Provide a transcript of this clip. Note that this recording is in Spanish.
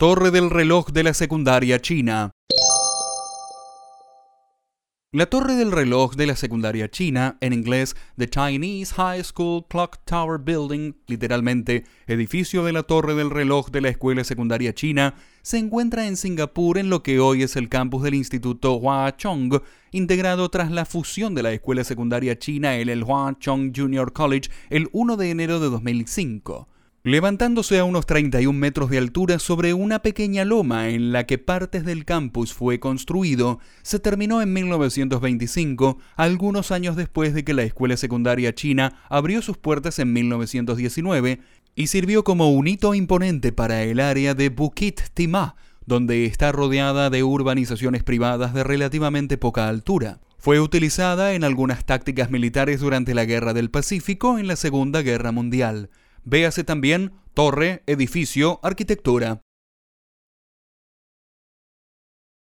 Torre del reloj de la secundaria china. La torre del reloj de la secundaria china, en inglés The Chinese High School Clock Tower Building, literalmente edificio de la torre del reloj de la escuela secundaria china, se encuentra en Singapur en lo que hoy es el campus del Instituto Hua Chong, integrado tras la fusión de la escuela secundaria china en el Hua Chong Junior College el 1 de enero de 2005 levantándose a unos 31 metros de altura sobre una pequeña loma en la que partes del campus fue construido, se terminó en 1925, algunos años después de que la escuela secundaria china abrió sus puertas en 1919 y sirvió como un hito imponente para el área de Bukit Timah, donde está rodeada de urbanizaciones privadas de relativamente poca altura. Fue utilizada en algunas tácticas militares durante la Guerra del Pacífico en la Segunda Guerra Mundial. Véase también torre, edificio, arquitectura.